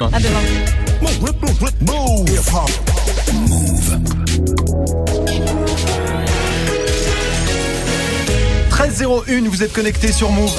À demain. 13.01, vous êtes connecté sur Move.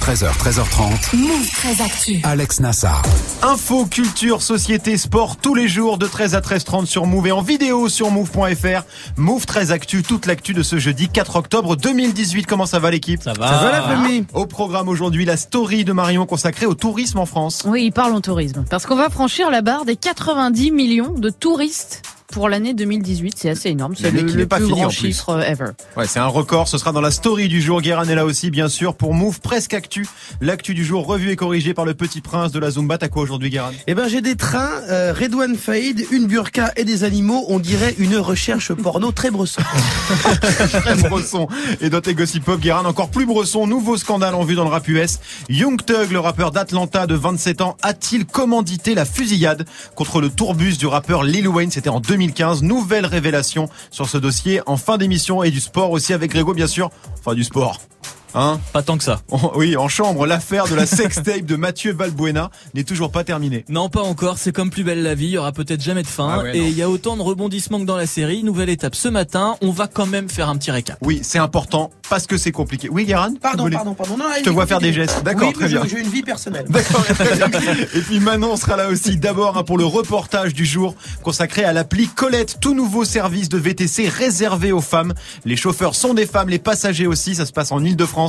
13h, 13h30. Move très actu. Alex Nassar. Info, culture, société, sport, tous les jours de 13 à 13h30 sur Move et en vidéo sur Move.fr. Move 13 Actu, toute l'actu de ce jeudi 4 octobre 2018. Comment ça va l'équipe? Ça va. Ça va, la famille? Au programme aujourd'hui, la story de Marion consacrée au tourisme en France. Oui, parlons tourisme. Parce qu'on va franchir la barre des 90 millions de touristes pour l'année 2018. C'est assez énorme. C'est le, pas plus grand en plus. chiffre ever. Ouais, c'est un record. Ce sera dans la story du jour. Guérin est là aussi, bien sûr, pour Move Presque Actu. L'actu du jour revue et corrigée par le petit prince de la Zumba. T'as quoi aujourd'hui, Guérin? Eh ben j'ai des trains, euh, Redouane Faïd, une burqa et des animaux. On dirait une recherche porno très bresson. Très bresson. Et dans tes gossip pop, Guérin encore plus bresson. Nouveau scandale en vue dans le rap US. Young Thug, le rappeur d'Atlanta de 27 ans, a-t-il commandité la fusillade contre le tourbus du rappeur Lil Wayne? C'était en 2015. Nouvelle révélation sur ce dossier en fin d'émission et du sport aussi avec Grégo, bien sûr. Enfin, du sport. Hein Pas tant que ça. En- Oui, en chambre, l'affaire de la sextape de Mathieu Valbuena n'est toujours pas terminée. Non, pas encore. C'est comme plus belle la vie. Il y aura peut-être jamais de fin. Ah ouais, et il y a autant de rebondissements que dans la série. Nouvelle étape ce matin. On va quand même faire un petit récap. Oui, c'est important parce que c'est compliqué. Oui, Guérin Pardon, pardon, pardon. Non, Je te vois faire des gestes. D'accord, oui, très bien. J'ai une vie personnelle. D'accord. Et puis Manon sera là aussi. D'abord hein, pour le reportage du jour consacré à l'appli Colette, tout nouveau service de VTC réservé aux femmes. Les chauffeurs sont des femmes, les passagers aussi. Ça se passe en Ile-de-France.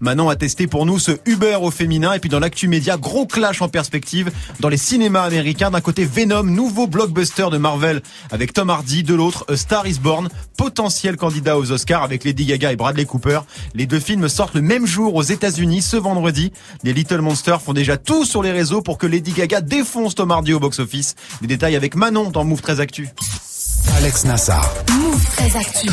Manon a testé pour nous ce Uber au féminin. Et puis dans l'actu média, gros clash en perspective dans les cinémas américains. D'un côté Venom, nouveau blockbuster de Marvel avec Tom Hardy. De l'autre, Star Is Born, potentiel candidat aux Oscars avec Lady Gaga et Bradley Cooper. Les deux films sortent le même jour aux États-Unis ce vendredi. Les Little Monsters font déjà tout sur les réseaux pour que Lady Gaga défonce Tom Hardy au box-office. Les détails avec Manon dans Move 13 Actu. Alex Nassar. Move très actu.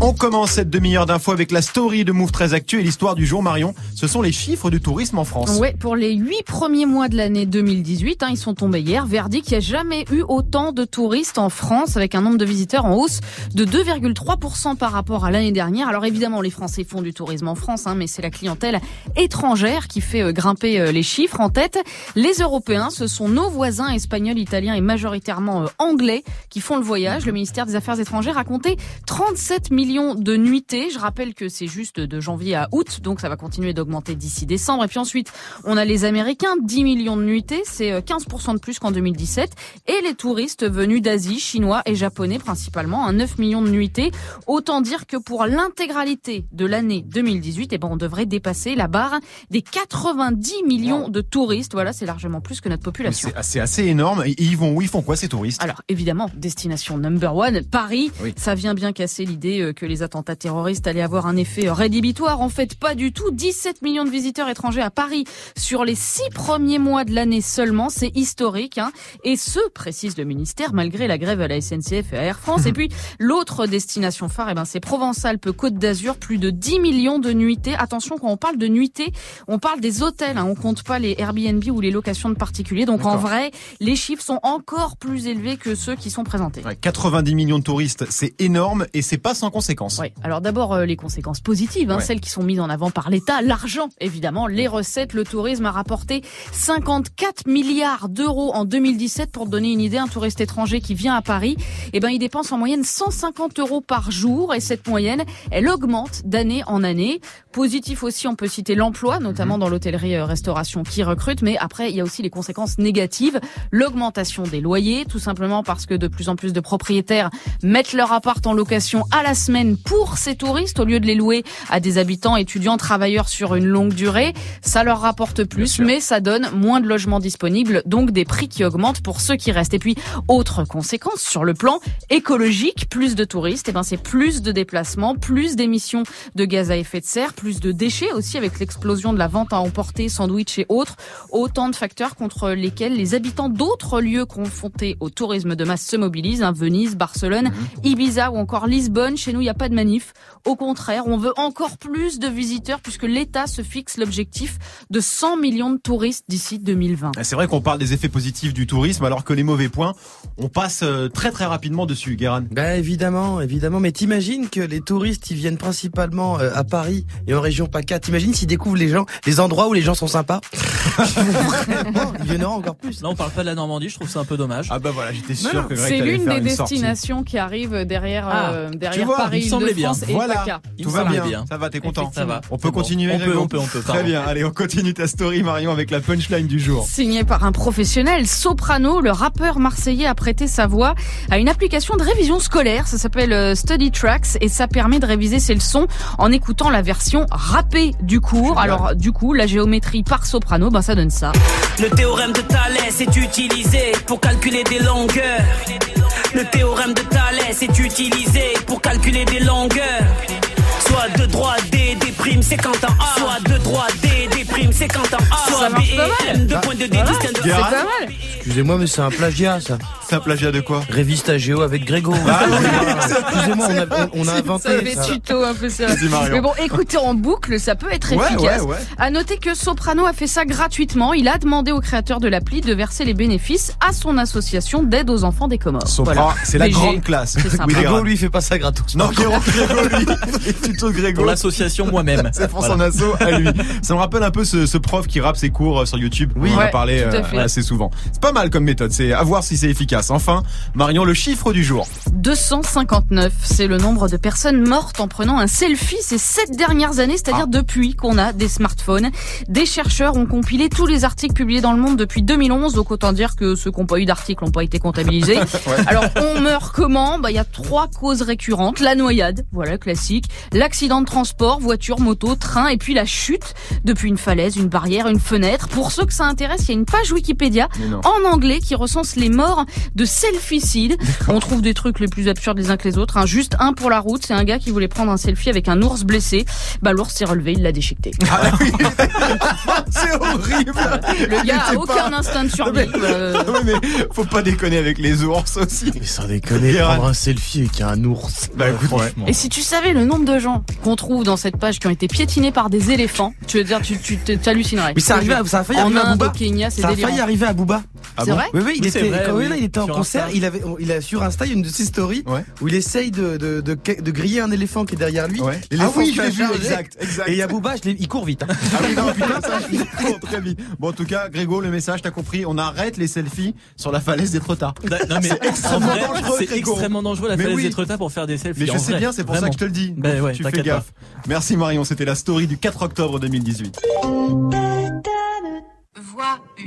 On commence cette demi-heure d'infos avec la story de Move 13 Actu et l'histoire du jour Marion. Ce sont les chiffres du tourisme en France. Ouais, pour les huit premiers mois de l'année 2018, hein, ils sont tombés hier. Verdict, il n'y a jamais eu autant de touristes en France avec un nombre de visiteurs en hausse de 2,3% par rapport à l'année dernière. Alors évidemment, les Français font du tourisme en France, hein, mais c'est la clientèle étrangère qui fait euh, grimper euh, les chiffres en tête. Les Européens, ce sont nos voisins espagnols, italiens et majoritairement euh, anglais qui font le voyage. Le ministère des Affaires étrangères a compté 37 millions de nuitées. Je rappelle que c'est juste de janvier à août, donc ça va continuer d'augmenter d'ici décembre. Et puis ensuite, on a les Américains, 10 millions de nuitées, c'est euh, 15% de plus qu'en 2017. Et les touristes venus d'Asie, chinois et japonais principalement, un 9 millions de nuitées. Autant dire que pour l'intégralité de l'année 2018, eh ben, on devrait dépasser la barre des 90 millions de touristes. Voilà, c'est largement plus que notre population. C'est assez, assez énorme. Et ils vont où? Ils font quoi ces touristes? Alors évidemment, destination number one, Paris. Oui. Ça vient bien casser l'idée euh, que les attentats terroristes allaient avoir un effet euh, rédhibitoire. En fait, pas du tout. 17 millions de visiteurs étrangers à Paris sur les six premiers mois de l'année seulement. C'est historique. Hein. Et ce, précise le ministère, malgré la grève à la SNCF et à Air France. et puis l'autre destination phare, eh ben, c'est Provence-Alpes-Côte d'Azur. Plus de 10 millions de nuitées. Attention, quand on parle de nuitées, on parle des hôtels. Hein. On compte pas les Airbnb ou les locations de particuliers. Donc en vrai, les chiffres sont encore plus élevés que ceux qui sont présentés. Ouais, 90 millions de touristes, c'est énorme et c'est pas sans conséquences. Ouais. Alors d'abord euh, les conséquences positives, hein, Ouais. celles qui sont mises en avant par l'État, l'argent évidemment, les recettes, le tourisme a rapporté 54 milliards d'euros en 2017 pour donner une idée, un touriste étranger qui vient à Paris, eh ben il dépense en moyenne 150 euros par jour et cette moyenne, elle augmente d'année en année. Positif aussi, on peut citer l'emploi, notamment dans l'hôtellerie-restauration qui recrute, mais après il y a aussi les conséquences négatives, l'augmentation des loyers, tout simplement parce que de plus en plus de propriétaires mettent leur appart en location à la semaine pour ces touristes au lieu de les louer à des habitants, étudiants, travailleurs sur une longue durée. Ça leur rapporte plus, mais ça donne moins de logements disponibles, donc des prix qui augmentent pour ceux qui restent. Et puis, autre conséquence sur le plan écologique, plus de touristes, et ben c'est plus de déplacements, plus d'émissions de gaz à effet de serre, plus de déchets aussi avec l'explosion de la vente à emporter, sandwich et autres. Autant de facteurs contre lesquels les habitants d'autres lieux confrontés au tourisme de masse se mobilisent, hein, Venise, Barcelone, Mhm. Ibiza ou encore Lisbonne. Chez nous, il n'y a pas de manif. Au contraire, on veut encore plus de visiteurs puisque l'État se fixe l'objectif de 100 millions de touristes d'ici 2020. C'est vrai qu'on parle des effets positifs du tourisme, alors que les mauvais points, on passe euh, très très rapidement dessus, Guérin. Bah évidemment, évidemment. Mais t'imagines que les touristes, ils viennent principalement euh, à Paris et en région PACA. T'imagines s'ils découvrent les gens, les endroits où les gens sont sympas? Vraiment, Ils viendront encore plus. Là, on parle pas de la Normandie, je trouve ça un peu dommage. Ah bah voilà, j'étais sûr Non, que Greg C'est l'une des sortie. destinations qui arrive derrière, Ah, euh, derrière vois, Paris, il me semblait Île-de-France bien. et Voilà, PACA. Tout va bien. bien. Ça va, t'es content Ça va. On peut bon. continuer, On peut, on peut, on peut. Très bien, allez, on continue ta story, Marion, avec la punchline du jour. Signé par un professionnel, Soprano, le rappeur marseillais a prêté sa voix à une application de révision scolaire. Ça s'appelle euh, Study Tracks et ça permet de réviser ses leçons en écoutant la version rappée du cours. Alors du coup, la géométrie par Soprano, ben ça donne ça. Le théorème de Thalès est utilisé pour calculer des longueurs. Le théorème de Thalès est utilisé pour calculer des longueurs. Soit 2 droits D, D prime 50 en A. Soit 2 droits D, D prime 50 en A. Soit B M, 2 points de D distinct de C'est pas mal. Excusez-moi, mais c'est un plagiat, ça. C'est un plagiat de quoi? Révise ta géo avec Grégo. Excusez-moi, on a, on a Ça inventé fait ça. tuto un peu ça. Mais bon, écoutez en boucle, ça peut être efficace. ouais, ouais. À noter que Soprano a fait ça gratuitement. Il a demandé au créateur de l'appli de verser les bénéfices à son association d'aide aux enfants des Comores. Voilà. c'est la grande classe. C'est Grégo, lui, il fait pas ça gratos. Non, Grégo, Grégo, lui, tutos de Grégo. Pour l'association moi-même. C'est pour Voilà. son asso à lui. Ça me rappelle un peu ce, ce prof qui rappe ses cours euh, sur YouTube. Oui. on en a parlé euh, assez souvent. C'est pas mal comme méthode. C'est à voir si c'est efficace. Enfin, Marion, le chiffre du jour. 259, c'est le nombre de personnes mortes en prenant un selfie ces sept dernières années, c'est-à-dire Ah. depuis qu'on a des smartphones. Des chercheurs ont compilé tous les articles publiés dans le monde depuis 2011, donc autant dire que ceux qui n'ont pas eu d'articles n'ont pas été comptabilisés. Alors, on meurt comment? Bah, il y a trois causes récurrentes la noyade, voilà classique, l'accident de transport, voiture, moto, train, et puis la chute depuis une falaise, une barrière, une fenêtre. Pour ceux que ça intéresse, il y a une page Wikipédia Mais en anglais qui recense les morts de selficides. On trouve des trucs les plus absurdes les uns que les autres. hein. Juste un pour la route, c'est un gars qui voulait prendre un selfie avec un ours blessé. Bah l'ours s'est relevé, il l'a déchiqueté. Ah oui. c'est horrible. Le gars a aucun pas- instinct de survie. Euh, Oui, mais faut pas déconner avec les ours aussi. Mais sans déconner, prendre un selfie avec un ours. Bah écoute, ouais. Et si tu savais le nombre de gens qu'on trouve dans cette page qui ont été piétinés par des éléphants, tu veux dire, tu tu t'hallucinerais. Mais ça, arrivait à- ça a failli en arriver à Inde, Booba. au Kenya, c'est Ça a failli arriver à Booba. Ah C'est bon vrai Oui, oui, il Oui, était, vrai, quand oui. là, il était en Sur concert. Insta. Il avait, il a sur Insta une de ses stories Ouais. où il essaye de, de, de, de griller un éléphant qui est derrière lui. Ouais. Ah oui, je l'ai vu, exact, exact. Et il y a Booba, je il court vite. hein. Ah oui, non, putain, ça, je cours très vite. Bon, en tout cas, Grégo, le message, t'as compris, on arrête les selfies sur la falaise des Trotards. Non, mais C'est extrêmement vrai, dangereux, C'est extrêmement dangereux la falaise oui. des Trotards pour faire des selfies. Mais je sais vrai. bien, c'est pour ça que je te le dis. Ben ouais, tu fais gaffe. Merci Marion, c'était la story du 4 octobre 2018. Voie 1.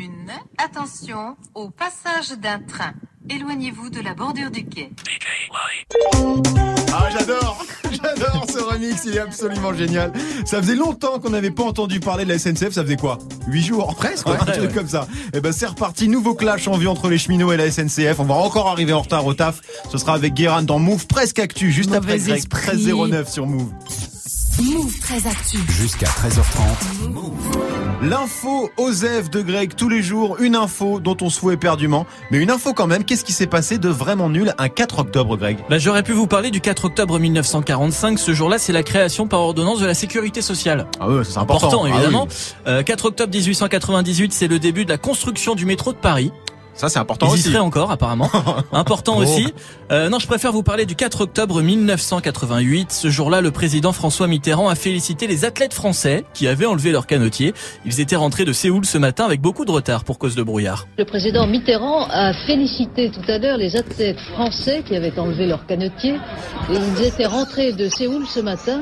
Attention au passage d'un train. Éloignez-vous de la bordure du quai. Ah, j'adore J'adore ce remix, il est absolument génial. Ça faisait longtemps qu'on n'avait pas entendu parler de la SNCF, ça faisait quoi? 8 jours Presque, un Ouais, truc ouais. comme ça. Et ben c'est reparti, nouveau clash en vue entre les cheminots et la SNCF. On va encore arriver en retard au taf. Ce sera avec Guérin dans Move presque actu, juste Mauvais après Greg, esprit. 1309 sur Move. Move très actu. Jusqu'à 13h30. L'info Osef de Greg tous les jours, une info dont on se fout éperdument, mais une info quand même. Qu'est-ce qui s'est passé de vraiment nul un 4 octobre, Greg? Bah, j'aurais pu vous parler du 4 octobre 1945. Ce jour-là, c'est la création par ordonnance de la sécurité sociale. Ah ouais, c'est Important, important, Ah évidemment. oui. Euh, 4 octobre 1898, c'est le début de la construction du métro de Paris. Ça c'est important Ils y aussi. seraient encore, apparemment. Important Oh. aussi. Euh, non, je préfère vous parler du 4 octobre 1988. Ce jour-là, le président François Mitterrand a félicité les athlètes français qui avaient enlevé leur canotier. Ils étaient rentrés de Séoul ce matin avec beaucoup de retard pour cause de brouillard. Le président Mitterrand a félicité tout à l'heure les athlètes français qui avaient enlevé leur canotier. Et ils étaient rentrés de Séoul ce matin,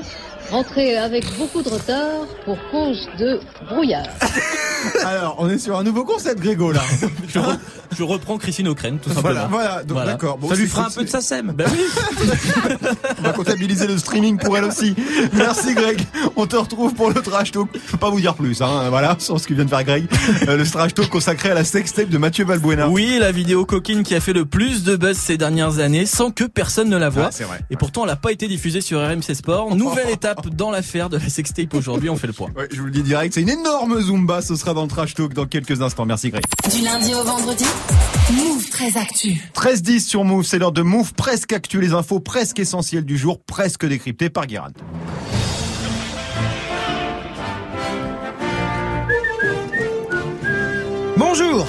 rentrés avec beaucoup de retard pour cause de brouillard. Alors, on est sur un nouveau concept, Grégo là. Je, re- je reprends Christine O'Krent, tout simplement. Voilà, voilà. Donc Voilà. d'accord. Bon, Ça lui fera un peu de sa sème. Ben oui. On va comptabiliser le streaming pour elle aussi. Merci Greg. On te retrouve pour le trash talk. Je peux pas vous dire plus, hein. Voilà, sur ce que vient de faire Greg. Euh, le trash talk consacré à la sextape de Mathieu Balbuena. Oui, la vidéo coquine qui a fait le plus de buzz ces dernières années sans que personne ne la voie. Ah, c'est vrai. Et pourtant, elle n'a pas été diffusée sur RMC Sport. Nouvelle étape dans l'affaire de la sextape aujourd'hui. On fait le point. Ouais, je vous le dis direct, c'est une énorme zumba. Ce sera dans le trash talk dans quelques instants. Merci Greg. Du lundi au vendredi, Move très actu. 13-10 sur Move, c'est l'heure de Move presque actu, les infos presque essentielles du jour, presque décryptées par Guérin. Bonjour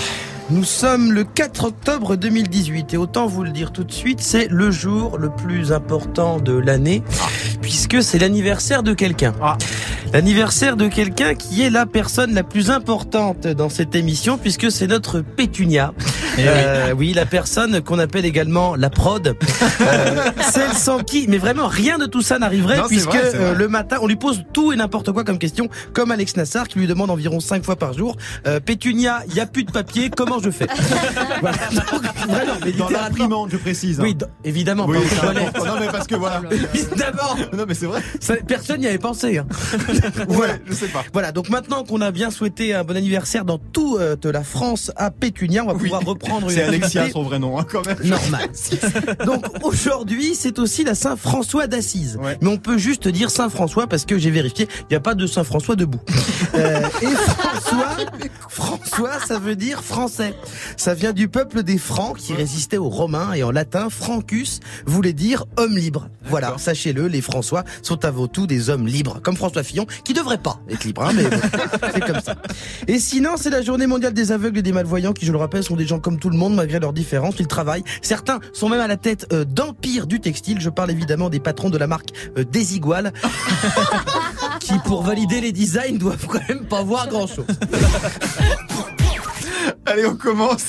nous sommes le 4 octobre 2018 et autant vous le dire tout de suite, c'est le jour le plus important de l'année puisque c'est l'anniversaire de quelqu'un. Ah. L'anniversaire de quelqu'un qui est la personne la plus importante dans cette émission puisque c'est notre Pétunia. Euh, oui. la personne qu'on appelle également la prod. Euh, celle sans qui, mais vraiment rien de tout ça n'arriverait puisque vrai, euh, le matin on lui pose tout et n'importe quoi comme question, comme Alex Nassar qui lui demande environ cinq fois par jour. Euh, Pétunia, il y a plus de papier, comment je fais? Voilà. Donc, vraiment, mais Dans l'imprimante, je précise. hein. Oui, évidemment. Oui, non mais parce que voilà. Évidemment. Non mais c'est vrai. Ça, personne n'y avait pensé. Hein. Ouais, je sais pas. Voilà, donc maintenant qu'on a bien souhaité un bon anniversaire dans toute la France à Pétunia, on va Oui. pouvoir reprendre C'est Alexia son vrai nom hein, quand même. normal. Donc aujourd'hui, c'est aussi la Saint François d'Assise. Ouais. Mais on peut juste dire Saint François parce que j'ai vérifié, il n'y a pas de Saint François debout. Euh, et François, François, ça veut dire français. Ça vient du peuple des Francs qui résistait aux Romains et en latin, Francus voulait dire homme libre. Voilà, sachez-le, les François sont avant tout des hommes libres, comme François Fillon, qui devrait pas être libre, hein, mais bon, c'est comme ça. Et sinon, c'est la journée mondiale des aveugles et des malvoyants qui, je le rappelle, sont des gens comme tout le monde, malgré leurs différences. Ils travaillent. Certains sont même à la tête euh, d'empires du textile. Je parle évidemment des patrons de la marque euh, Desigual, qui, pour valider les designs, doivent quand même pas voir grand-chose. Allez, on commence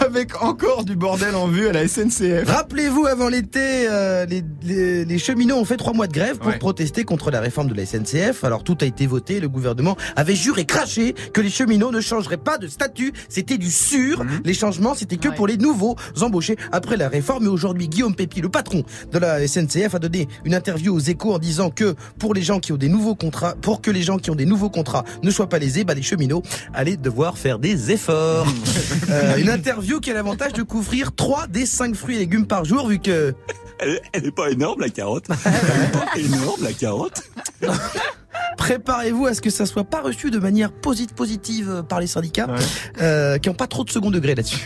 avec encore du bordel en vue à la SNCF. Rappelez-vous, avant l'été, euh, les, les- les cheminots ont fait trois mois de grève pour Ouais. protester contre la réforme de la SNCF. Alors tout a été voté, le gouvernement avait juré craché que les cheminots ne changeraient pas de statut. C'était du sûr. Les changements, c'était que Ouais. pour les nouveaux embauchés après la réforme. Et aujourd'hui, Guillaume Pépi, le patron de la SNCF, a donné une interview aux échos en disant que pour les gens qui ont des nouveaux contrats, pour que les gens qui ont des nouveaux contrats ne soient pas lésés, bah, les cheminots allaient devoir faire des efforts. Euh, une interview qui a l'avantage de couvrir 3 des 5 fruits et légumes par jour vu que Elle, elle est pas énorme la carotte. Elle est pas énorme la carotte. préparez-vous à ce que ça soit pas reçu de manière posit- positive par les syndicats Ouais. euh, qui ont pas trop de second degré là-dessus.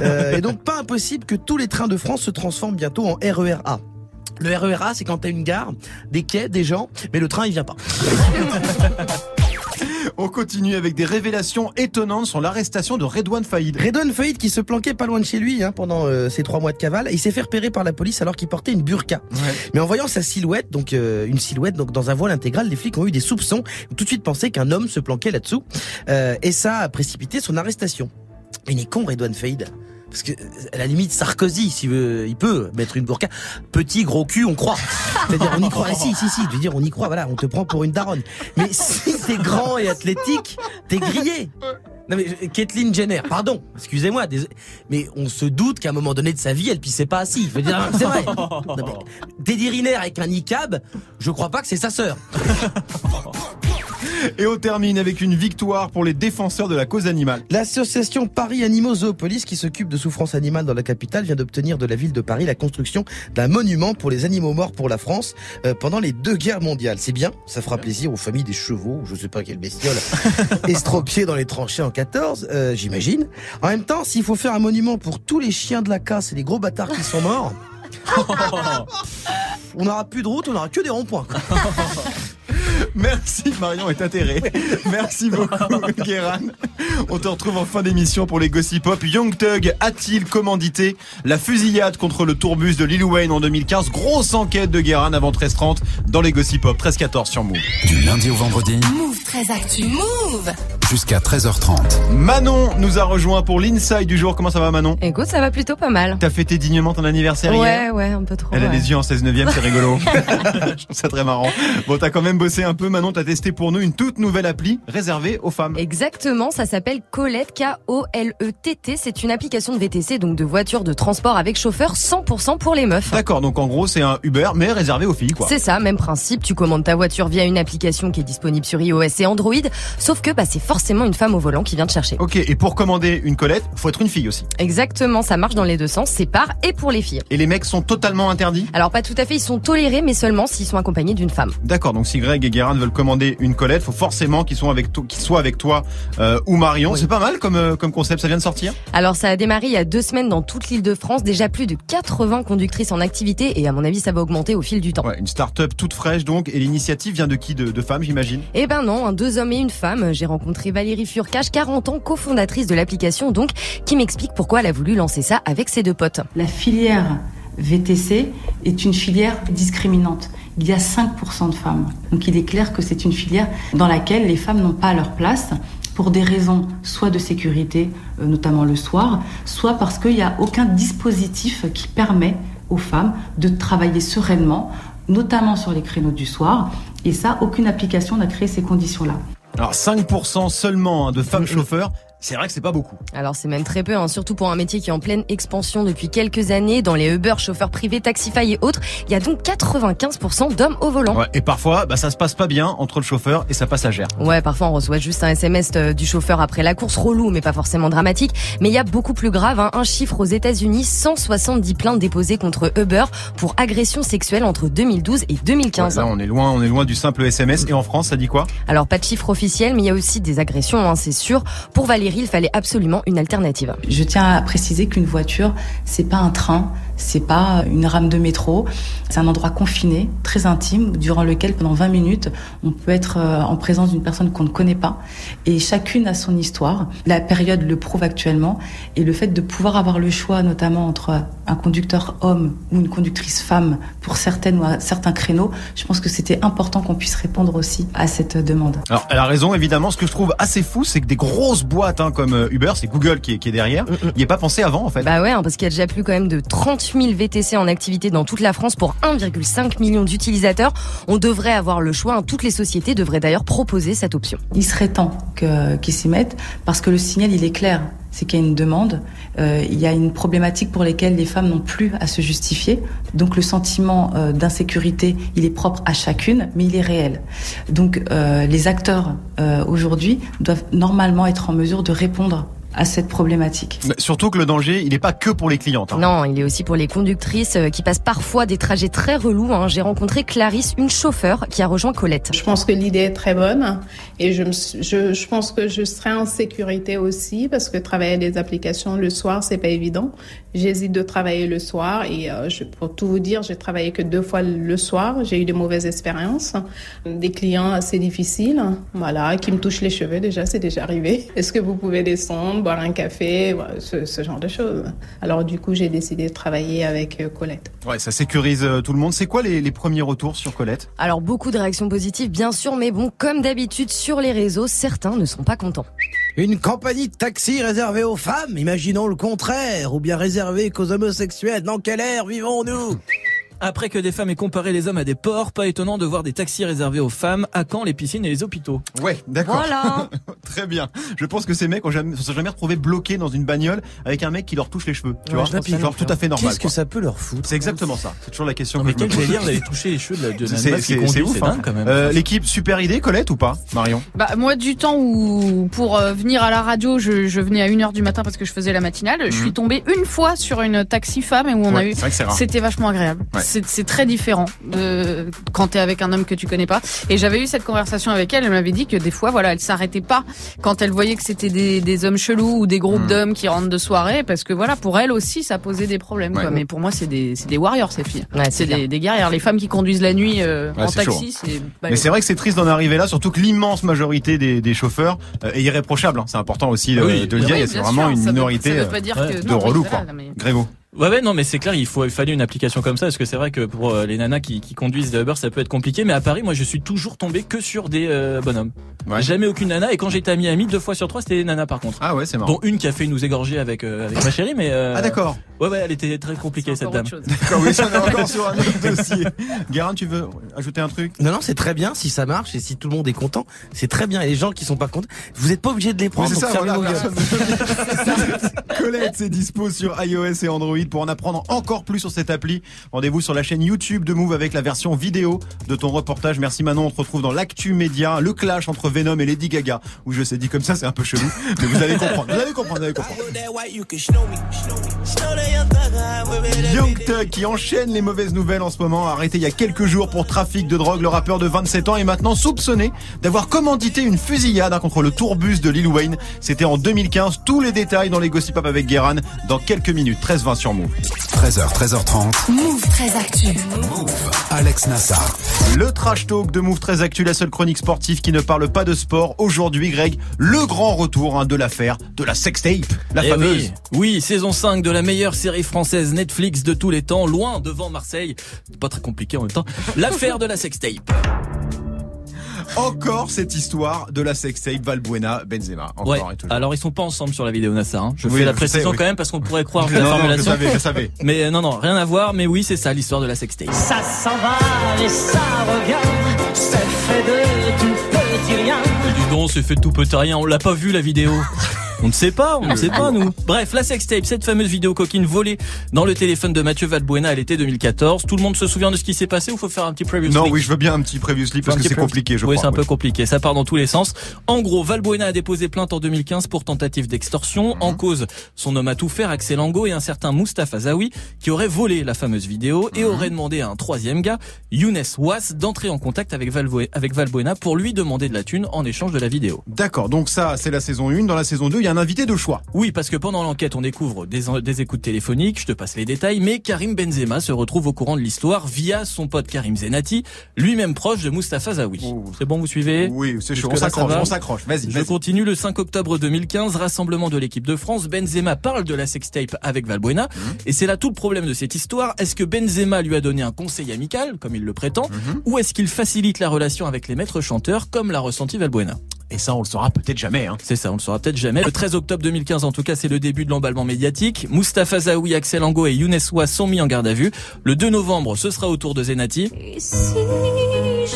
Euh, et donc pas impossible que tous les trains de France se transforment bientôt en RERA. Le RERA, c'est quand t'as une gare, des quais, des gens, mais le train il vient pas. On continue avec des révélations étonnantes sur l'arrestation de Redouane Faïd. Redouane Faïd qui se planquait pas loin de chez lui hein, pendant euh, ces trois mois de cavale, il s'est fait repérer par la police alors qu'il portait une burqa. Mais en voyant sa silhouette, donc euh, une silhouette donc dans un voile intégral, les flics ont eu des soupçons, ont tout de suite pensé qu'un homme se planquait là-dessous, Euh, et ça a précipité son arrestation. Mais il est con, Redouane Faïd. Parce que, à la limite, Sarkozy, s'il veut, il peut mettre une burqa. Petit, gros cul, on croit. C'est-à-dire, on y croit. Ah, si, si, si. Je veux dire, on y croit, voilà, on te prend pour une daronne. Mais si t'es grand et athlétique, t'es grillé. Non mais je- Kathleen Jenner, pardon, excusez-moi, mais on se doute qu'à un moment donné de sa vie, elle pissait pas assis. Je veux dire, c'est vrai. Teddy Riner avec un niqab, je crois pas que c'est sa sœur. Et on termine avec une victoire pour les défenseurs de la cause animale. L'association Paris Animaux Zoopolis qui s'occupe de souffrance animale dans la capitale vient d'obtenir de la ville de Paris la construction d'un monument pour les animaux morts pour la France euh, pendant les deux guerres mondiales. C'est bien, ça fera plaisir aux familles des chevaux, je sais pas quelle bestiole, estropiés dans les tranchées en 14, euh, j'imagine. En même temps, s'il faut faire un monument pour tous les chiens de la casse et les gros bâtards qui sont morts, on n'aura plus de route, on n'aura que des ronds-points. Merci Marion est atterré. Merci beaucoup Guéran. On te retrouve en fin d'émission pour les Gossip Pop. Young Thug a-t-il commandité la fusillade contre le tourbus de Lil Wayne en 2015 Grosse enquête de Guéran avant 13h30 dans les Gossip Pop. 13-14 sur Move. Du lundi au vendredi Move très actu. Move jusqu'à 13h30. Manon nous a rejoint pour l'inside du jour. Comment ça va Manon? Écoute, ça va plutôt pas mal. T'as fêté dignement ton anniversaire Ouais, hier? Ouais, un peu trop. Elle a les yeux en 16 neuvième, c'est rigolo. Je trouve ça très marrant. Bon, t'as quand même bossé un peu. Manon, t'as testé pour nous une toute nouvelle appli réservée aux femmes. Exactement, ça s'appelle Colette, K-O-L-E-T-T. C'est une application de VTC, donc de voiture de transport avec chauffeur 100% pour les meufs. D'accord, donc en gros, c'est un Uber, mais réservé aux filles, quoi. C'est ça, même principe. Tu commandes ta voiture via une application qui est disponible sur iOS et Android. Sauf que bah, c'est forcément une femme au volant qui vient te chercher. Ok, et pour commander une Colette, faut être une fille aussi. Exactement, ça marche dans les deux sens, c'est par et pour les filles. Et les mecs sont totalement interdits? Alors pas tout à fait, ils sont tolérés, mais seulement s'ils sont accompagnés d'une femme. D'accord, donc si Greg et Guérin veulent commander une Colette, faut forcément qu'ils soient avec, to- qu'ils soient avec toi euh, ou Marion. C'est pas mal comme, euh, comme concept, ça vient de sortir? Alors ça a démarré il y a deux semaines dans toute l'île de France, déjà plus de 80 conductrices en activité et à mon avis ça va augmenter au fil du temps. Ouais, une start-up toute fraîche donc, et l'initiative vient de qui De, de femmes j'imagine? Eh ben non, hein, deux hommes et une femme. J'ai rencontré Valérie Furcache, 40 ans, cofondatrice de l'application donc, qui m'explique pourquoi elle a voulu lancer ça avec ses deux potes. La filière VTC est une filière discriminante. Il y a 5% de femmes. Donc il est clair que c'est une filière dans laquelle les femmes n'ont pas leur place pour des raisons soit de sécurité, euh, notamment le soir, soit parce qu'il n'y a aucun dispositif qui permet aux femmes de travailler sereinement, notamment sur les créneaux du soir. Et ça, aucune application n'a créé ces conditions-là. Alors 5% seulement hein, de femmes chauffeurs, c'est vrai que c'est pas beaucoup. Alors c'est même très peu, hein, surtout pour un métier qui est en pleine expansion depuis quelques années. Dans les Uber, chauffeurs privés, Taxify et autres, il y a donc 95% d'hommes au volant. Ouais, et parfois, bah, ça se passe pas bien entre le chauffeur et sa passagère. Ouais, parfois on reçoit juste un SMS euh, du chauffeur après la course, relou, mais pas forcément dramatique. Mais il y a beaucoup plus grave, hein, un chiffre aux États-Unis 170 plaintes déposées contre Uber pour agression sexuelle entre 2012 et 2015. Ouais, là, on est loin, on est loin du simple SMS. Et en France, ça dit quoi? Alors pas de chiffre officiel, mais il y a aussi des agressions, hein, c'est sûr. Pour Valérie, il fallait absolument une alternative. Je tiens à préciser qu'une voiture, c'est pas un train, c'est pas une rame de métro, c'est un endroit confiné, très intime, durant lequel pendant 20 minutes, on peut être euh, en présence d'une personne qu'on ne connaît pas. Et chacune a son histoire. La période le prouve actuellement. Et le fait de pouvoir avoir le choix, notamment entre un conducteur homme ou une conductrice femme, pour certaines ou à certains créneaux, je pense que c'était important qu'on puisse répondre aussi à cette demande. Alors, elle a raison, évidemment. Ce que je trouve assez fou, c'est que des grosses boîtes hein, comme euh, Uber, c'est Google qui est, qui est derrière. Il n'y a pas pensé avant, en fait. Bah ouais, hein, parce qu'il y a déjà plus quand même de 30 000 VTC en activité dans toute la France pour 1,5 million d'utilisateurs. On devrait avoir le choix. hein. Toutes les sociétés devraient d'ailleurs proposer cette option. Il serait temps qu'ils s'y mettent parce que le signal, il est clair. C'est qu'il y a une demande, euh, il y a une problématique pour laquelle les femmes n'ont plus à se justifier. Donc le sentiment euh, d'insécurité, il est propre à chacune, mais il est réel. Donc euh, les acteurs euh, aujourd'hui doivent normalement être en mesure de répondre à cette problématique. Mais Surtout que le danger, il n'est pas que pour les clientes. hein. Non, il est aussi pour les conductrices euh, qui passent parfois des trajets très relous. hein. J'ai rencontré Clarisse, une chauffeur qui a rejoint Colette. Je pense que l'idée est très bonne et je, me je, je pense que je serai en sécurité aussi parce que travailler des applications le soir, c'est pas évident. J'hésite de travailler le soir et euh, je, pour tout vous dire, j'ai travaillé que deux fois le soir. J'ai eu de mauvaises expériences, des clients assez difficiles, voilà, qui me touchent les cheveux déjà, c'est déjà arrivé. Est-ce que vous pouvez descendre, boire un café, voilà, ce, ce genre de choses? Alors du coup, j'ai décidé de travailler avec euh, Colette. Ouais, ça sécurise euh, tout le monde. C'est quoi les, les premiers retours sur Colette? Alors beaucoup de réactions positives bien sûr, mais bon, comme d'habitude sur les réseaux, certains ne sont pas contents. Une compagnie de taxi réservée aux femmes, imaginons le contraire, ou bien réservée qu'aux homosexuels. Dans quelle ère vivons-nous? Après que des femmes aient comparé les hommes à des porcs, pas étonnant de voir des taxis réservés aux femmes. À quand les piscines et les hôpitaux Ouais, d'accord. Voilà. Très bien. Je pense que ces mecs ont jamais, se sont jamais retrouvés bloqués dans une bagnole avec un mec qui leur touche les cheveux. Tu Ouais, vois, c'est genre tout à fait normal. Qu'est-ce que ça peut leur foutre C'est exactement ça. C'est toujours la question Non que mais je me quel pose. délire d'aller toucher les cheveux de la, de la C'est meuf qui c'est- conduit, c'est ouf, hein. dingue quand même. Euh, L'équipe, super idée, Colette ou pas, Marion? Bah moi du temps où pour euh, venir à la radio, je, je venais à 1h du matin parce que je faisais la matinale. Je suis tombée une fois sur une taxi femme et où on Mhm. Ouais, a eu c'était vachement agréable. Ouais. C'est c'est très différent de quand t'es avec un homme que tu connais pas. Et j'avais eu cette conversation avec elle. Elle m'avait dit que des fois, voilà, elle s'arrêtait pas quand elle voyait que c'était des, des hommes chelous ou des groupes Mhm. d'hommes qui rentrent de soirée parce que voilà, pour elle aussi, ça posait des problèmes. Ouais. Quoi. Mais pour moi, c'est des c'est des warriors ces filles. Ouais, c'est des, des guerrières. Les femmes qui conduisent la nuit euh, Ouais, en c'est taxi, c'est bah, Mais c'est vrai que c'est triste d'en arriver là, surtout que l'immense majorité des, des chauffeurs euh, est irréprochable. hein. C'est important aussi de, Ah oui. de le Oui, dire. c'est sûr, vraiment une minorité euh, pas dire ouais, que de relous, quoi. Grégo. Ouais ouais non mais c'est clair il faut il fallait une application comme ça parce que c'est vrai que pour euh, les nanas qui, qui conduisent des Uber ça peut être compliqué mais à Paris moi je suis toujours tombé que sur des euh, bonhommes Ouais. jamais aucune nana et quand j'étais à Miami deux fois sur trois c'était des nanas par contre Ah ouais, c'est marrant. dont une qui a fait nous égorger avec euh, avec ma chérie mais euh, Ah d'accord. ouais ouais elle était très compliquée cette dame. D'accord, oui, ça, on est encore sur un autre dossier. Guérin, tu veux ajouter un truc? Non, non, c'est très bien si ça marche et si tout le monde est content. C'est très bien. Et les gens qui sont pas contents, vous êtes pas obligé de les prendre. c'est ça, voilà, Colette, c'est dispo sur iOS et Android. Pour en apprendre encore plus sur cette appli, rendez-vous sur la chaîne YouTube de Move avec la version vidéo de ton reportage. Merci Manon, on te retrouve dans l'actu média, le clash entre Venom et Lady Gaga. Ou je sais dit comme ça, c'est un peu chelou, mais vous allez comprendre. Vous allez comprendre, vous allez comprendre. Young Thug qui enchaîne les mauvaises nouvelles en ce moment, arrêté il y a quelques jours pour trafic de drogue, le rappeur de 27 ans est maintenant soupçonné d'avoir commandité une fusillade hein, contre le tourbus de Lil Wayne. C'était en 2015. Tous les détails dans les Gossip avec Guéran dans quelques minutes. 13-20 sur Move. 13h, 13h30. Move très actu. Alex Nassar. Le trash talk de Move très Actu, la seule chronique sportive qui ne parle pas de sport. Aujourd'hui, Greg, le grand retour hein, de l'affaire de la sextape, la Eh fameuse. Oui, oui, saison 5 de la meilleure série française Netflix de tous les temps, loin devant Marseille. C'est Pas très compliqué en même temps. L'affaire de la sextape. Encore cette histoire de la sextape Valbuena Benzema. Encore Ouais. et toujours. Alors ils sont pas ensemble sur la vidéo Nassar. hein. Je Oui, fais la je précision sais, oui. quand même parce qu'on pourrait croire vu la Non, non, je formulation. savais, je savais. Mais euh, non, non, rien à voir. Mais oui, c'est ça l'histoire de la sextape. Ça s'en va et ça revient, c'est fait de tout petit rien. Mais dis donc, c'est fait de tout petit rien. On l'a pas vu la vidéo. On ne sait pas, on ne sait pas nous. Bref, la sextape, cette fameuse vidéo coquine volée dans le téléphone de Mathieu Valbuena à l'été 2014. Tout le monde se souvient de ce qui s'est passé ou faut faire un petit preview Non, oui, je veux bien un petit previously parce Un que c'est compliqué, je oui, crois. c'est un peu compliqué. Ça part dans tous les sens. En gros, Valbuena a déposé plainte en 2015 pour tentative d'extorsion. Mhm. En cause, son homme à tout faire, Axel Ango et un certain Mustafa Zawi, qui aurait volé la fameuse vidéo Mhm. et aurait demandé à un troisième gars, Younes Was, d'entrer en contact avec, Valbue- avec Valbuena pour lui demander de la thune en échange de la vidéo. D'accord, donc ça, c'est la saison 1. Dans la saison 2, il y a un invité de choix. Oui, parce que pendant l'enquête, on découvre des, des écoutes téléphoniques, je te passe les détails, mais Karim Benzema se retrouve au courant de l'histoire via son pote Karim Zenati, lui-même proche de Mustafa Zawi. C'est bon, vous suivez? Oui, c'est chaud. On s'accroche, on s'accroche. Vas-y, Je continue le 5 octobre 2015, rassemblement de l'équipe de France. Benzema parle de la sextape avec Valbuena. Mhm. Et c'est là tout le problème de cette histoire. Est-ce que Benzema lui a donné un conseil amical, comme il le prétend, Mhm. ou est-ce qu'il facilite la relation avec les maîtres chanteurs, comme l'a ressenti Valbuena? Et ça, on le saura peut-être jamais. Hein. C'est ça, on le saura peut-être jamais. Le 13 octobre 2015, en tout cas, c'est le début de l'emballement médiatique. Mustafa Zawi, Axel Ango et Younes Ouah sont mis en garde à vue. Le 2 novembre, ce sera au tour de Zenati.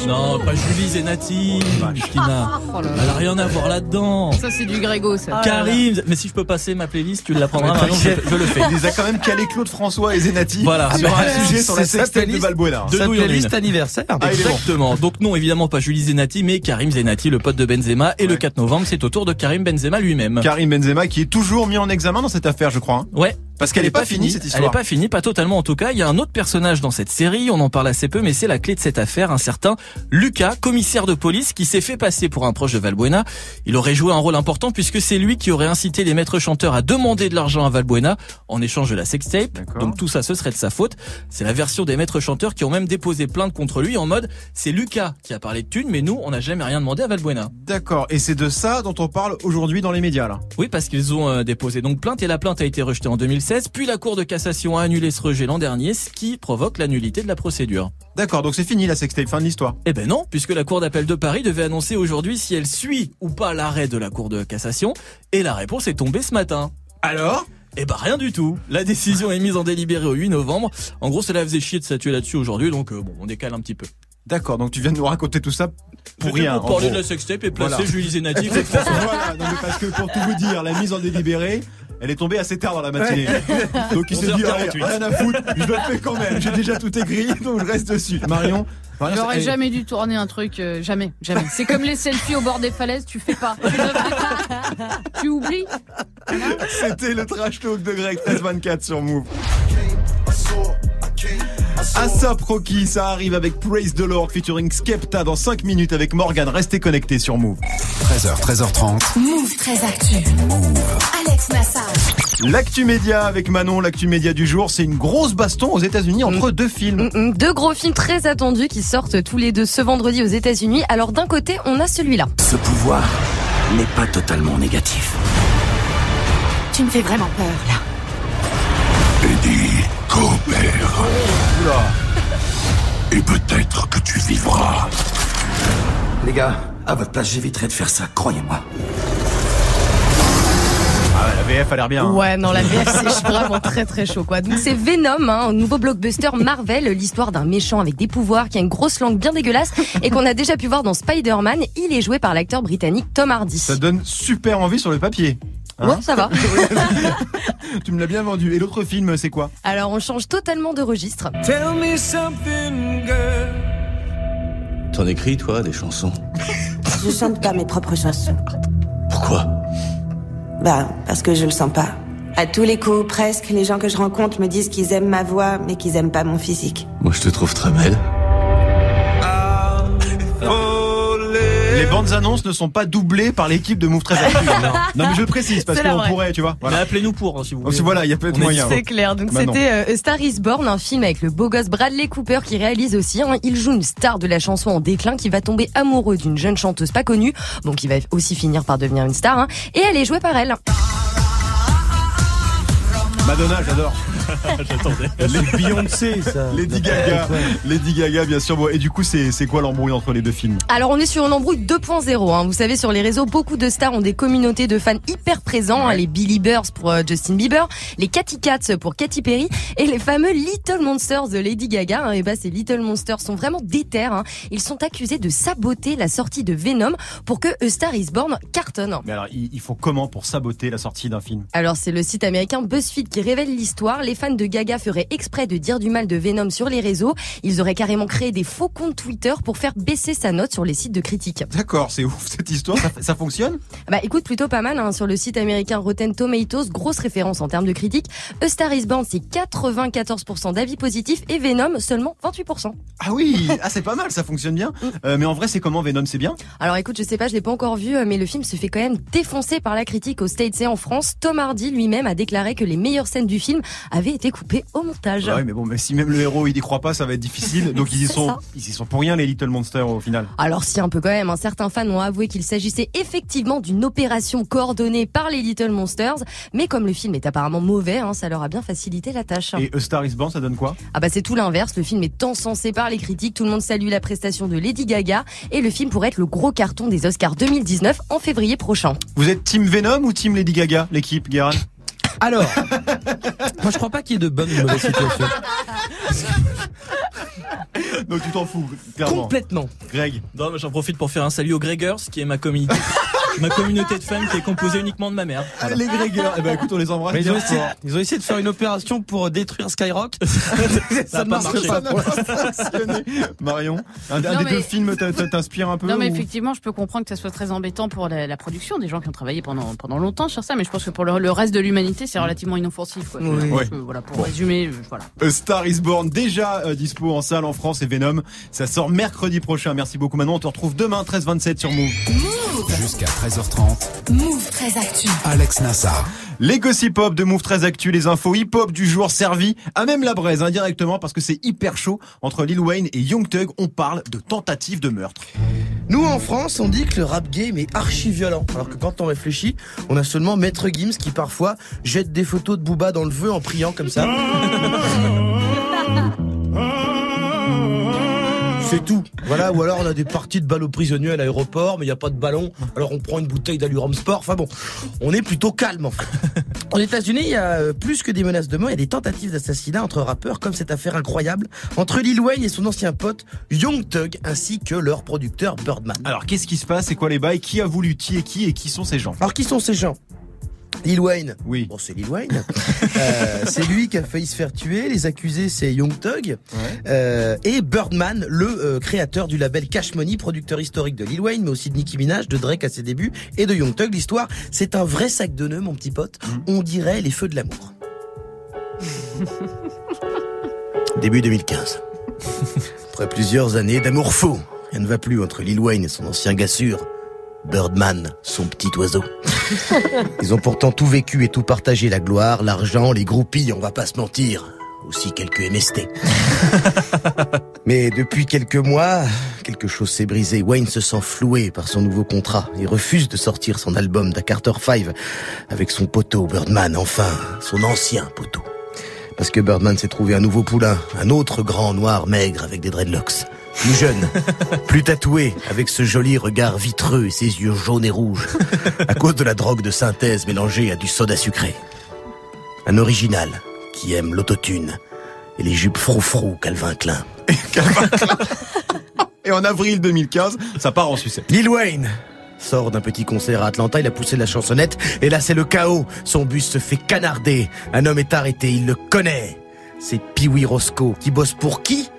Non, pas Julie Zenati. Oh là là. Elle a rien à voir là-dedans. Ça, c'est du Grégo, ça. Karim, mais si je peux passer ma playlist, tu la prendras. Marion, je, je le fais. Il les a quand même calé Claude François et Zenati Voilà. sur Ah, un sujet sur la c'est sextape de Valbuena. De playlist anniversaire. Ah, bon. Exactement. Donc non, évidemment pas Julie Zenati, mais Karim Zenati, le pote de Benzema. Et le 4 novembre, c'est au tour de Karim Benzema lui-même. Karim Benzema qui est toujours mis en examen dans cette affaire, je crois. hein. Ouais. Parce qu'elle est pas finie, cette Elle histoire. est pas finie, pas totalement en tout cas. Il y a un autre personnage dans cette série, on en parle assez peu, mais c'est la clé de cette affaire, un certain Lucas, commissaire de police, qui s'est fait passer pour un proche de Valbuena. Il aurait joué un rôle important puisque c'est lui qui aurait incité les maîtres chanteurs à demander de l'argent à Valbuena en échange de la sextape. Donc tout ça, ce serait de sa faute. C'est la version des maîtres chanteurs qui ont même déposé plainte contre lui en mode c'est Lucas qui a parlé de thunes, mais nous, on n'a jamais rien demandé à Valbuena. D'accord. Et c'est de ça dont on parle aujourd'hui dans les médias, là. Oui, parce qu'ils ont euh, déposé donc plainte et la plainte a été rejetée en 2016, puis la Cour de cassation a annulé ce rejet l'an dernier, ce qui provoque l'annulité de la procédure. D'accord, donc c'est fini la sextape, fin de l'histoire. Eh ben non, puisque la Cour d'appel de Paris devait annoncer aujourd'hui si elle suit ou pas l'arrêt de la Cour de cassation, et la réponse est tombée ce matin. Alors? Eh ben rien du tout. La décision est mise en délibéré au 8 novembre. En gros, cela faisait chier de statuer là-dessus aujourd'hui, donc euh, bon, on décale un petit peu. D'accord, donc tu viens de nous raconter tout ça pour rien. Pour parler de la sextape et placer Voilà. Julie Zenati. voilà, non, mais parce que pour tout vous dire, la mise en délibéré, elle est tombée assez tard dans la matinée. Donc il s'est dit, 11h48. allez, rien à foutre, je le fais quand même. J'ai déjà tout écrit, donc je reste dessus. Marion, J'aurais elle- jamais dû tourner un truc, euh, jamais, jamais. C'est comme les selfies au bord des falaises, tu fais pas. Tu ne fais pas. Tu oublies. C'était le trash talk de Greg 1324 sur Move. Asap Rocky, ça arrive avec Praise the Lord featuring Skepta dans 5 minutes avec Morgan. Restez connectés sur Move. 13h, 13h30. Move très actu. Alex Nassar. L'actu média avec Manon, l'actu média du jour, c'est une grosse baston aux États-Unis entre deux films. Mm, mm, Deux gros films très attendus qui sortent tous les deux ce vendredi aux États-Unis. Alors d'un côté, on a celui-là. Ce pouvoir n'est pas totalement négatif. Tu me fais vraiment peur, là. Coopère. Et peut-être que tu vivras. Les gars, à votre place, j'éviterai de faire ça, croyez-moi. Ah, la VF a l'air bien. hein. Ouais, non, la VF, c'est vraiment très très chaud, quoi. Donc c'est Venom, hein, un nouveau blockbuster Marvel, l'histoire d'un méchant avec des pouvoirs qui a une grosse langue bien dégueulasse et qu'on a déjà pu voir dans Spider-Man. Il est joué par l'acteur britannique Tom Hardy. Ça donne super envie sur le papier. Hein Ouais, ça va. tu me l'as bien vendu. Et l'autre film, c'est quoi? Alors on change totalement de registre. Tell me something, girl. T'en écris, toi, des chansons? Je chante pas mes propres chansons. Pourquoi? Bah, parce que je le sens pas. À tous les coups, presque, les gens que je rencontre me disent qu'ils aiment ma voix, mais qu'ils aiment pas mon physique. Moi, je te trouve très belle. Bandes annonces ne sont pas doublées par l'équipe de Move 13 Actu. non. non, mais je le précise parce qu'on pourrait, tu vois. Mais appelez-nous pour, hein, si vous Donc, voulez. voilà, il y a peut-être moyen. C'est clair. Donc Bah c'était euh, Star Is Born, un film avec le beau gosse Bradley Cooper qui réalise aussi. hein. Il joue une star de la chanson en déclin qui va tomber amoureux d'une jeune chanteuse pas connue, donc qui va aussi finir par devenir une star. hein. Et elle est jouée par elle. Madonna, j'adore. J'attendais. C'est Beyoncé, ça. Lady Gaga. Lady Gaga, bien sûr. Bon, et du coup, c'est c'est quoi l'embrouille entre les deux films? Alors on est sur une embrouille 2.0. Hein. Vous savez, sur les réseaux, beaucoup de stars ont des communautés de fans hyper présents. hein. Les Billy Bears pour euh, Justin Bieber, les Katy Cats pour Katy Perry et les fameux Little Monsters de Lady Gaga. hein. Et bah ces Little Monsters sont vraiment déter. Hein. Ils sont accusés de saboter la sortie de Venom pour que A Star Is Born cartonne. Mais alors, ils ils font comment pour saboter la sortie d'un film? Alors c'est le site américain BuzzFeed qui révèle l'histoire. Les fans de Gaga feraient exprès de dire du mal de Venom sur les réseaux. Ils auraient carrément créé des faux comptes Twitter pour faire baisser sa note sur les sites de critiques. D'accord, c'est ouf cette histoire. Ça, ça fonctionne Bah écoute, plutôt pas mal hein, sur le site américain Rotten Tomatoes, grosse référence en termes de critiques. A Star Is Born, c'est 94% d'avis positifs et Venom seulement 28%. Ah oui, ah c'est pas mal, ça fonctionne bien. Euh, mais en vrai, c'est comment Venom, c'est bien Alors écoute, je sais pas, je l'ai pas encore vu, euh, mais le film se fait quand même défoncer par la critique aux States et en France. Tom Hardy lui-même a déclaré que les meilleures scènes du film avaient été coupées au montage. Ouais, mais bon, mais si même le héros il y croit pas, ça va être difficile. Donc ils y sont, ça. ils y sont pour rien les Little Monsters au final. Alors si un peu quand même, hein, certains fans ont avoué qu'il s'agissait effectivement d'une opération coordonnée par les Little Monsters, mais comme le film est apparemment mauvais, hein, ça leur a bien facilité la tâche. Et A Star Is Born, ça donne quoi? Ah bah c'est tout l'inverse, le film est encensé par les critiques, tout le monde salue la prestation de Lady Gaga et le film pourrait être le gros carton des Oscars 2019 en février prochain. Vous êtes Team Venom ou Team Lady Gaga, l'équipe, Guérin? Alors, moi je crois pas qu'il y ait de bonne ou de mauvaise situation. Donc tu t'en fous, clairement. Complètement. Greg. Non, mais j'en profite pour faire un salut aux Gregors, qui est ma communauté, ma communauté de fans qui est composée uniquement de ma mère. Voilà. Les Gregors, eh ben écoute, on les embrasse Mais ils ont, essayé, ils ont essayé de faire une opération pour détruire Skyrock. ça ne marche pas. Marion, un, Non, des mais- deux films t'inspire un peu Non, mais ou- effectivement, je peux comprendre que ça soit très embêtant pour la, la production, des gens qui ont travaillé pendant, pendant longtemps sur ça, mais je pense que pour le, le reste de l'humanité, c'est relativement inoffensif. Quoi. Oui. Ouais. Voilà, pour résumer, euh, voilà. A Star is Born, déjà euh, dispo en salle en France et Venom. Ça sort mercredi prochain. Merci beaucoup Manon. On te retrouve demain 13-27 sur Move. Jusqu'à 13h30, Move très actu. Alex Nassar. Les gossip hop de Move 13 Actu, les infos hip hop du jour servis à même la braise indirectement parce que c'est hyper chaud entre Lil Wayne et Young Thug. On parle de tentative de meurtre. Nous en France, on dit que le rap game est archi violent. Alors que quand on réfléchit, on a seulement Maître Gims qui parfois jette des photos de Booba dans le feu en priant comme ça. C'est tout. Voilà, ou alors on a des parties de balles aux prisonniers à l'aéroport, mais il n'y a pas de ballon. Alors on prend une bouteille d'Aluram Sport. Enfin bon, on est plutôt calme en fait. Aux États-Unis, il y a euh, plus que des menaces de mort, il y a des tentatives d'assassinat entre rappeurs, comme cette affaire incroyable entre Lil Wayne et son ancien pote Young Thug, ainsi que leur producteur Birdman. Alors qu'est-ce qui se passe? C'est quoi les bails? Qui a voulu tuer qui et qui sont ces gens? Alors qui sont ces gens? Lil Wayne. Oui. Bon, c'est Lil Wayne. Euh, c'est lui qui a failli se faire tuer. Les accusés, c'est Young Thug. Euh, et Birdman, le euh, créateur du label Cash Money, producteur historique de Lil Wayne, mais aussi de Nicki Minaj, de Drake à ses débuts, et de Young Thug. L'histoire, c'est un vrai sac de nœuds, mon petit pote. On dirait les feux de l'amour. Début 2015. Après plusieurs années d'amour faux, rien ne va plus entre Lil Wayne et son ancien gars sûr, Birdman, son petit oiseau. Ils ont pourtant tout vécu et tout partagé, la gloire, l'argent, les groupies, on va pas se mentir. Aussi quelques MST. Mais depuis quelques mois, quelque chose s'est brisé. Wayne se sent floué par son nouveau contrat. Il refuse de sortir son album Da Carter 5 avec son poteau Birdman, enfin, son ancien poteau. Parce que Birdman s'est trouvé un nouveau poulain, un autre grand noir maigre avec des dreadlocks. Plus jeune, plus tatoué, avec ce joli regard vitreux et ses yeux jaunes et rouges, à cause de la drogue de synthèse mélangée à du soda sucré. Un original qui aime l'autotune et les jupes froufrou Calvin Klein. Et en avril 2015, ça part en sucette. Lil Wayne sort d'un petit concert à Atlanta, il a poussé la chansonnette, et là c'est le chaos. Son bus se fait canarder. Un homme est arrêté, il le connaît. C'est Pee-Wee Roscoe, qui bosse pour qui?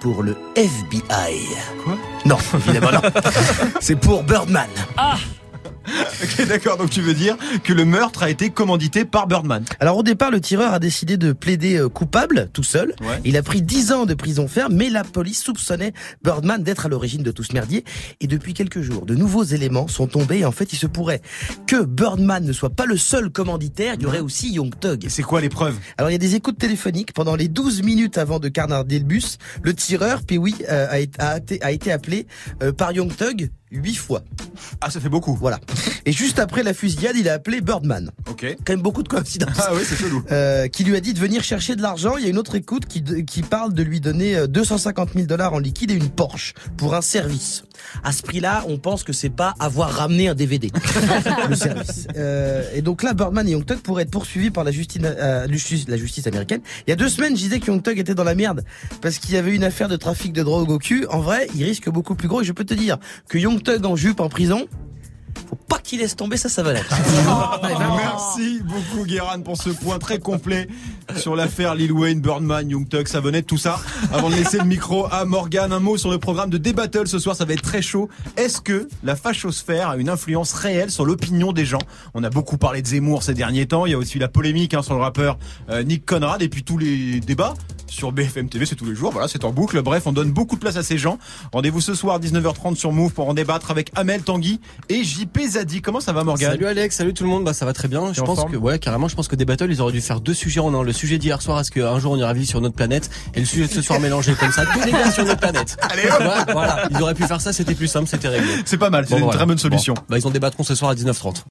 Pour le FBI. Quoi? Non, évidemment non. C'est pour Birdman. Ah d'accord. Donc tu veux dire que le meurtre a été commandité par Birdman. Alors au départ, le tireur a décidé de plaider euh, coupable tout seul. Ouais. Il a pris 10 ans de prison ferme, mais la police soupçonnait Birdman d'être à l'origine de tout ce merdier. Et depuis quelques jours, de nouveaux éléments sont tombés. En fait, il se pourrait que Birdman ne soit pas le seul commanditaire. Il y aurait aussi Young Tug. C'est quoi les preuves Alors il y a des écoutes téléphoniques pendant les 12 minutes avant de carnarder le bus. Le tireur, puis oui, euh, a, été, appelé euh, par Young Tug 8 fois. Ah, ça fait beaucoup. Voilà. Et juste après la fusillade, il a appelé Birdman. Ok. Quand même beaucoup de coïncidences. Ah oui, c'est chelou. Euh, qui lui a dit de venir chercher de l'argent. Il y a une autre écoute qui, qui parle de lui donner euh, 250 000 dollars en liquide et une Porsche pour un service. À ce prix-là, on pense que c'est pas avoir ramené un DVD. le service. Euh, et donc là, Birdman et Young pourraient être poursuivis par la euh, justice, euh, la justice américaine. Il y a deux semaines, je disais que Young était dans la merde parce qu'il y avait une affaire de trafic de drogue au cul. En vrai, il risque beaucoup plus gros. Et je peux te dire que Young Thug en jupe en prison, faut pas qu'il laisse tomber ça, ça va l'être. Merci beaucoup Guéran pour ce point très complet sur l'affaire Lil Wayne, Birdman, Young Thug, Savonnette, tout ça. Avant de laisser le micro à Morgan, un mot sur le programme de D-Battle ce soir, ça va être très chaud. Est-ce que la fachosphère a une influence réelle sur l'opinion des gens? On a beaucoup parlé de Zemmour ces derniers temps, il y a aussi la polémique hein, sur le rappeur euh, Nick Conrad et puis tous les débats sur BFM TV, c'est tous les jours, voilà, c'est en boucle. Bref, on donne beaucoup de place à ces gens. Rendez-vous ce soir 19h30 sur Move pour en débattre avec Amel Tanguy et JP Zadi. Comment ça va Morgan Salut Alex, salut tout le monde, bah ça va très bien. Je en pense que ouais carrément, je pense que des battles ils auraient dû faire deux sujets en un. Le sujet d'hier soir, est-ce qu'un jour on ira vivre sur notre planète? Et le sujet de ce soir mélangé comme ça, tous les gars sur notre planète. Allez, voilà, ils auraient pu faire ça, c'était plus simple, c'était réglé. C'est pas mal, c'est une voilà. très bonne solution. Bon. Bah ils en débattront ce soir à 19h30.